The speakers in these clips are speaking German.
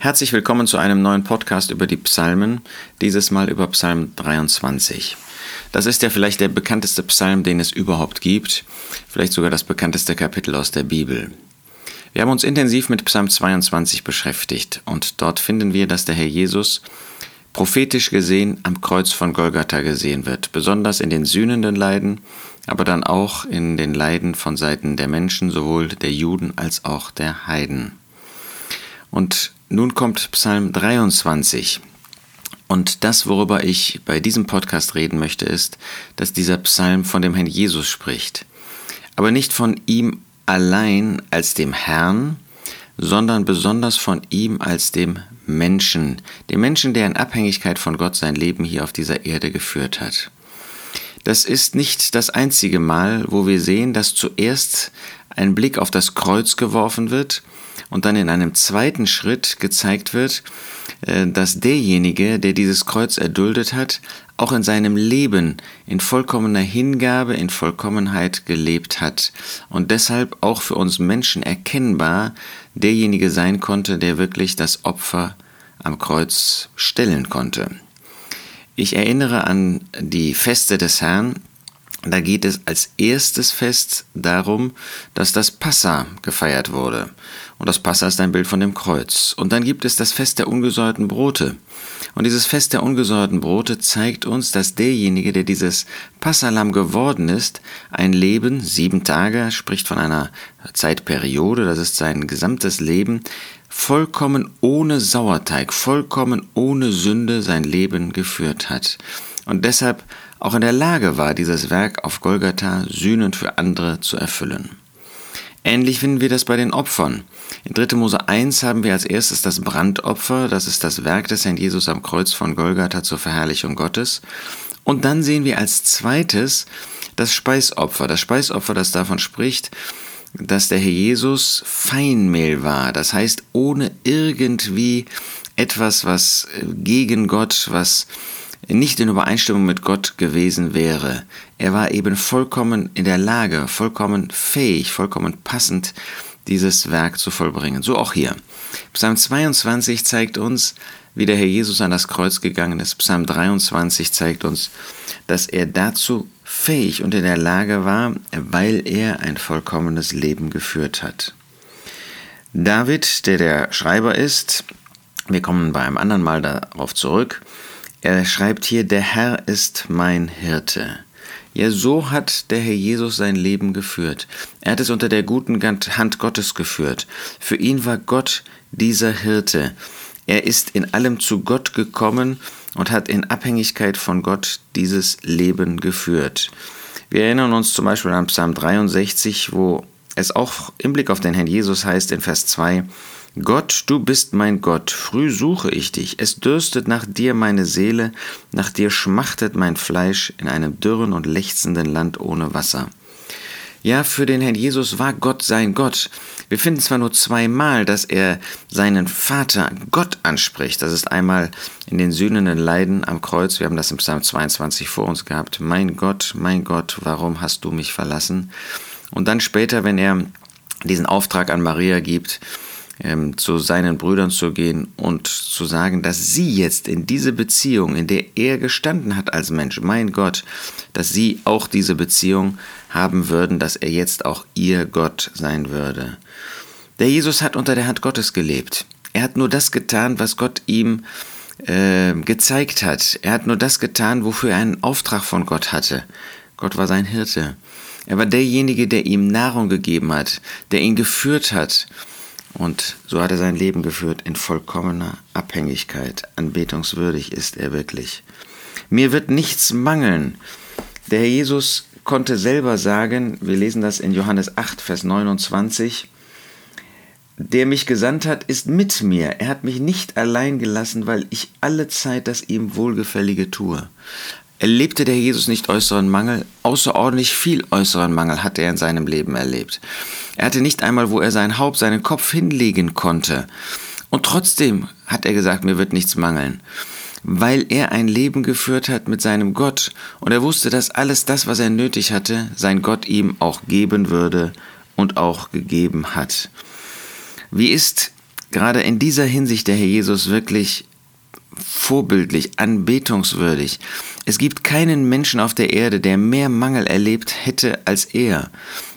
Herzlich willkommen zu einem neuen Podcast über die Psalmen, dieses Mal über Psalm 23. Das ist ja vielleicht der bekannteste Psalm, den es überhaupt gibt, vielleicht sogar das bekannteste Kapitel aus der Bibel. Wir haben uns intensiv mit Psalm 22 beschäftigt und dort finden wir, dass der Herr Jesus prophetisch gesehen am Kreuz von Golgatha gesehen wird, besonders in den sühnenden Leiden, aber dann auch in den Leiden von Seiten der Menschen, sowohl der Juden als auch der Heiden. Und nun kommt Psalm 23. Und das, worüber ich bei diesem Podcast reden möchte, ist, dass dieser Psalm von dem Herrn Jesus spricht. Aber nicht von ihm allein als dem Herrn, sondern besonders von ihm als dem Menschen, dem Menschen, der in Abhängigkeit von Gott sein Leben hier auf dieser Erde geführt hat. Das ist nicht das einzige Mal, wo wir sehen, dass zuerst ein Blick auf das Kreuz geworfen wird und dann in einem zweiten Schritt gezeigt wird, äh, dass derjenige, der dieses Kreuz erduldet hat, auch in seinem Leben in vollkommener Hingabe, in Vollkommenheit gelebt hat und deshalb auch für uns Menschen erkennbar derjenige sein konnte, der wirklich das Opfer am Kreuz stellen konnte. Ich erinnere an die Feste des Herrn, da geht es als erstes Fest darum, dass das Passa gefeiert wurde. Und das Passa ist ein Bild von dem Kreuz. Und dann gibt es das Fest der ungesäuerten Brote. Und dieses Fest der ungesäuerten Brote zeigt uns, dass derjenige, der dieses Passalam geworden ist, ein Leben, sieben Tage, spricht von einer Zeitperiode, das ist sein gesamtes Leben, vollkommen ohne Sauerteig, vollkommen ohne Sünde sein Leben geführt hat. Und deshalb auch in der Lage war, dieses Werk auf Golgatha sühnend für andere zu erfüllen. Ähnlich finden wir das bei den Opfern. In 3. Mose 1 haben wir als erstes das Brandopfer, das ist das Werk des Herrn Jesus am Kreuz von Golgatha zur Verherrlichung Gottes. Und dann sehen wir als zweites das Speisopfer, das Speisopfer, das davon spricht, dass der Herr Jesus Feinmehl war, das heißt ohne irgendwie etwas, was gegen Gott, was nicht in Übereinstimmung mit Gott gewesen wäre. Er war eben vollkommen in der Lage, vollkommen fähig, vollkommen passend, dieses Werk zu vollbringen. So auch hier. Psalm 22 zeigt uns, wie der Herr Jesus an das Kreuz gegangen ist. Psalm 23 zeigt uns, dass er dazu fähig und in der Lage war, weil er ein vollkommenes Leben geführt hat. David, der der Schreiber ist, wir kommen bei einem anderen Mal darauf zurück, er schreibt hier, der Herr ist mein Hirte. Ja, so hat der Herr Jesus sein Leben geführt. Er hat es unter der guten Hand Gottes geführt. Für ihn war Gott dieser Hirte. Er ist in allem zu Gott gekommen und hat in Abhängigkeit von Gott dieses Leben geführt. Wir erinnern uns zum Beispiel an Psalm 63, wo es auch im Blick auf den Herrn Jesus heißt in Vers 2, Gott, du bist mein Gott, früh suche ich dich, es dürstet nach dir meine Seele, nach dir schmachtet mein Fleisch in einem dürren und lechzenden Land ohne Wasser. Ja, für den Herrn Jesus war Gott sein Gott. Wir finden zwar nur zweimal, dass er seinen Vater Gott anspricht. Das ist einmal in den sühnenden Leiden am Kreuz. Wir haben das im Psalm 22 vor uns gehabt. Mein Gott, mein Gott, warum hast du mich verlassen? Und dann später, wenn er diesen Auftrag an Maria gibt, ähm, zu seinen Brüdern zu gehen und zu sagen, dass sie jetzt in diese Beziehung, in der er gestanden hat als Mensch, mein Gott, dass sie auch diese Beziehung haben würden, dass er jetzt auch ihr Gott sein würde. Der Jesus hat unter der Hand Gottes gelebt. Er hat nur das getan, was Gott ihm äh, gezeigt hat. Er hat nur das getan, wofür er einen Auftrag von Gott hatte. Gott war sein Hirte. Er war derjenige, der ihm Nahrung gegeben hat, der ihn geführt hat, und so hat er sein Leben geführt in vollkommener Abhängigkeit. Anbetungswürdig ist er wirklich. Mir wird nichts mangeln. Der Herr Jesus konnte selber sagen, wir lesen das in Johannes 8, Vers 29, der mich gesandt hat, ist mit mir. Er hat mich nicht allein gelassen, weil ich alle Zeit das ihm Wohlgefällige tue. Erlebte der Jesus nicht äußeren Mangel? Außerordentlich viel äußeren Mangel hat er in seinem Leben erlebt. Er hatte nicht einmal, wo er sein Haupt, seinen Kopf hinlegen konnte. Und trotzdem hat er gesagt, mir wird nichts mangeln. Weil er ein Leben geführt hat mit seinem Gott und er wusste, dass alles das, was er nötig hatte, sein Gott ihm auch geben würde und auch gegeben hat. Wie ist gerade in dieser Hinsicht der Herr Jesus wirklich vorbildlich, anbetungswürdig. Es gibt keinen Menschen auf der Erde, der mehr Mangel erlebt hätte als er.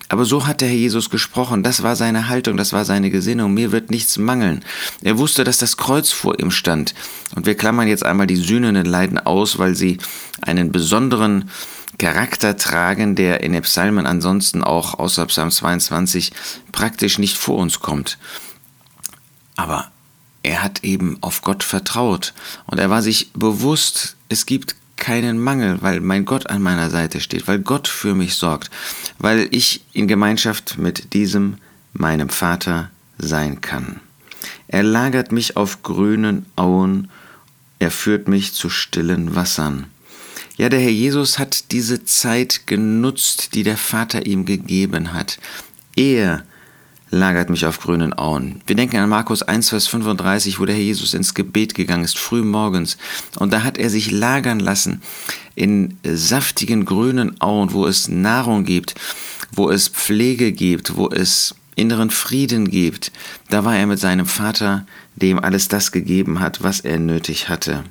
Aber so hat der Herr Jesus gesprochen, das war seine Haltung, das war seine Gesinnung, mir wird nichts mangeln. Er wusste, dass das Kreuz vor ihm stand. Und wir klammern jetzt einmal die sühnenden Leiden aus, weil sie einen besonderen Charakter tragen, der in den Psalmen ansonsten auch außer Psalm 22 praktisch nicht vor uns kommt. Aber er hat eben auf Gott vertraut und er war sich bewusst, es gibt keinen Mangel, weil mein Gott an meiner Seite steht, weil Gott für mich sorgt, weil ich in Gemeinschaft mit diesem, meinem Vater, sein kann. Er lagert mich auf grünen Auen, er führt mich zu stillen Wassern. Ja, der Herr Jesus hat diese Zeit genutzt, die der Vater ihm gegeben hat. Er lagert mich auf grünen Auen. Wir denken an Markus 1, Vers 35, wo der Herr Jesus ins Gebet gegangen ist, früh morgens. Und da hat er sich lagern lassen in saftigen grünen Auen, wo es Nahrung gibt, wo es Pflege gibt, wo es inneren Frieden gibt. Da war er mit seinem Vater, dem alles das gegeben hat, was er nötig hatte.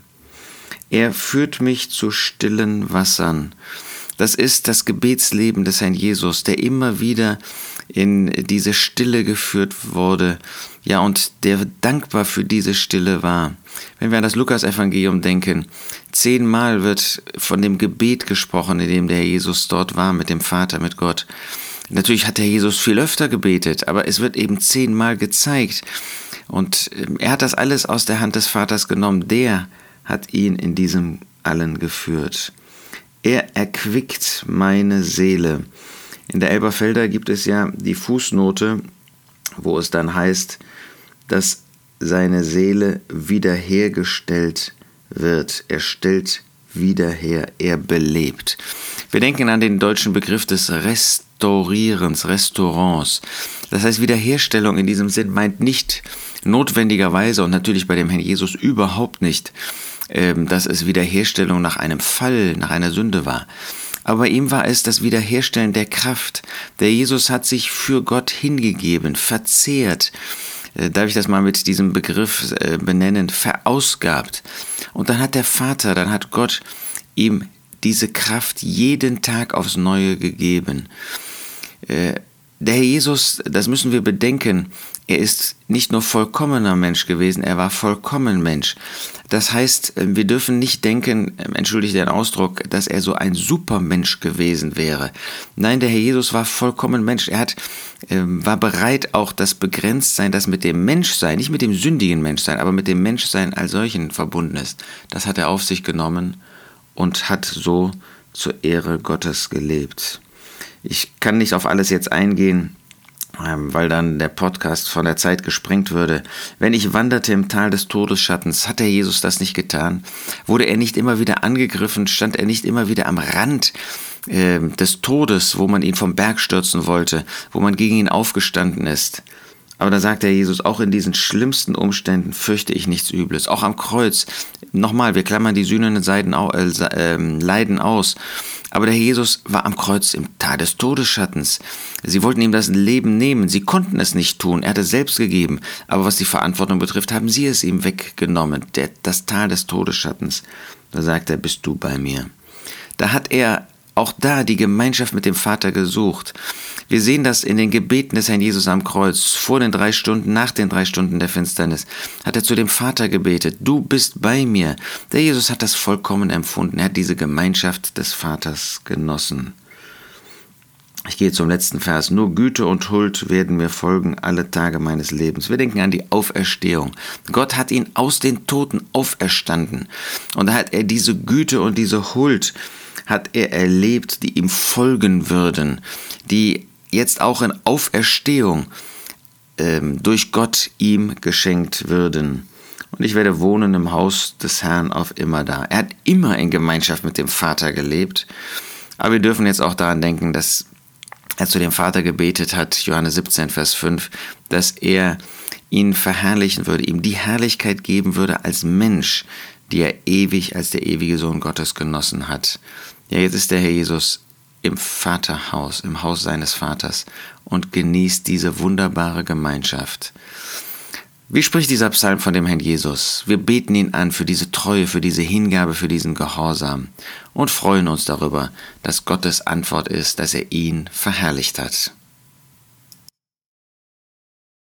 Er führt mich zu stillen Wassern. Das ist das Gebetsleben des Herrn Jesus, der immer wieder in diese Stille geführt wurde, ja, und der dankbar für diese Stille war. Wenn wir an das Lukas-Evangelium denken, zehnmal wird von dem Gebet gesprochen, in dem der Jesus dort war, mit dem Vater, mit Gott. Natürlich hat der Jesus viel öfter gebetet, aber es wird eben zehnmal gezeigt. Und ähm, er hat das alles aus der Hand des Vaters genommen. Der hat ihn in diesem allen geführt. Er erquickt meine Seele. In der Elberfelder gibt es ja die Fußnote, wo es dann heißt, dass seine Seele wiederhergestellt wird. Er stellt wieder her, er belebt. Wir denken an den deutschen Begriff des Restaurierens, Restaurants. Das heißt, Wiederherstellung in diesem Sinn meint nicht notwendigerweise und natürlich bei dem Herrn Jesus überhaupt nicht dass es Wiederherstellung nach einem Fall, nach einer Sünde war. Aber bei ihm war es das Wiederherstellen der Kraft. Der Jesus hat sich für Gott hingegeben, verzehrt, äh, darf ich das mal mit diesem Begriff äh, benennen, verausgabt. Und dann hat der Vater, dann hat Gott ihm diese Kraft jeden Tag aufs Neue gegeben. Äh, der Herr Jesus, das müssen wir bedenken, er ist nicht nur vollkommener Mensch gewesen, er war vollkommen Mensch. Das heißt, äh, wir dürfen nicht denken, ähm, entschuldige den Ausdruck, dass er so ein Supermensch gewesen wäre. Nein, der Herr Jesus war vollkommen Mensch. Er hat, ähm, war bereit, auch das Begrenztsein, das mit dem Menschsein, nicht mit dem sündigen Menschsein, aber mit dem Menschsein als solchen verbunden ist. Das hat er auf sich genommen und hat so zur Ehre Gottes gelebt. Ich kann nicht auf alles jetzt eingehen, ähm, weil dann der Podcast von der Zeit gesprengt würde. Wenn ich wanderte im Tal des Todesschattens, hat der Jesus das nicht getan? Wurde er nicht immer wieder angegriffen? Stand er nicht immer wieder am Rand äh, des Todes, wo man ihn vom Berg stürzen wollte, wo man gegen ihn aufgestanden ist? Aber da sagt der Jesus, auch in diesen schlimmsten Umständen fürchte ich nichts Übles. Auch am Kreuz. Nochmal, wir klammern die sühnenden Seiden, äh, äh, Leiden aus. Aber der Jesus war am Kreuz im Tal des Todesschattens. Sie wollten ihm das Leben nehmen. Sie konnten es nicht tun. Er hat es selbst gegeben. Aber was die Verantwortung betrifft, haben sie es ihm weggenommen. Der, das Tal des Todesschattens. Da sagt er, bist du bei mir. Da hat er auch da die Gemeinschaft mit dem Vater gesucht. Wir sehen das in den Gebeten des Herrn Jesus am Kreuz. Vor den drei Stunden, nach den drei Stunden der Finsternis hat er zu dem Vater gebetet. Du bist bei mir. Der Jesus hat das vollkommen empfunden. Er hat diese Gemeinschaft des Vaters genossen. Ich gehe zum letzten Vers. Nur Güte und Huld werden mir folgen alle Tage meines Lebens. Wir denken an die Auferstehung. Gott hat ihn aus den Toten auferstanden. Und da hat er diese Güte und diese Huld hat er erlebt, die ihm folgen würden, die jetzt auch in Auferstehung ähm, durch Gott ihm geschenkt würden. Und ich werde wohnen im Haus des Herrn auf immer da. Er hat immer in Gemeinschaft mit dem Vater gelebt. Aber wir dürfen jetzt auch daran denken, dass er zu dem Vater gebetet hat, Johannes 17, Vers 5, dass er ihn verherrlichen würde, ihm die Herrlichkeit geben würde als Mensch, die er ewig als der ewige Sohn Gottes genossen hat. Ja, jetzt ist der Herr Jesus im Vaterhaus, im Haus seines Vaters und genießt diese wunderbare Gemeinschaft. Wie spricht dieser Psalm von dem Herrn Jesus? Wir beten ihn an für diese Treue, für diese Hingabe, für diesen Gehorsam und freuen uns darüber, dass Gottes Antwort ist, dass er ihn verherrlicht hat.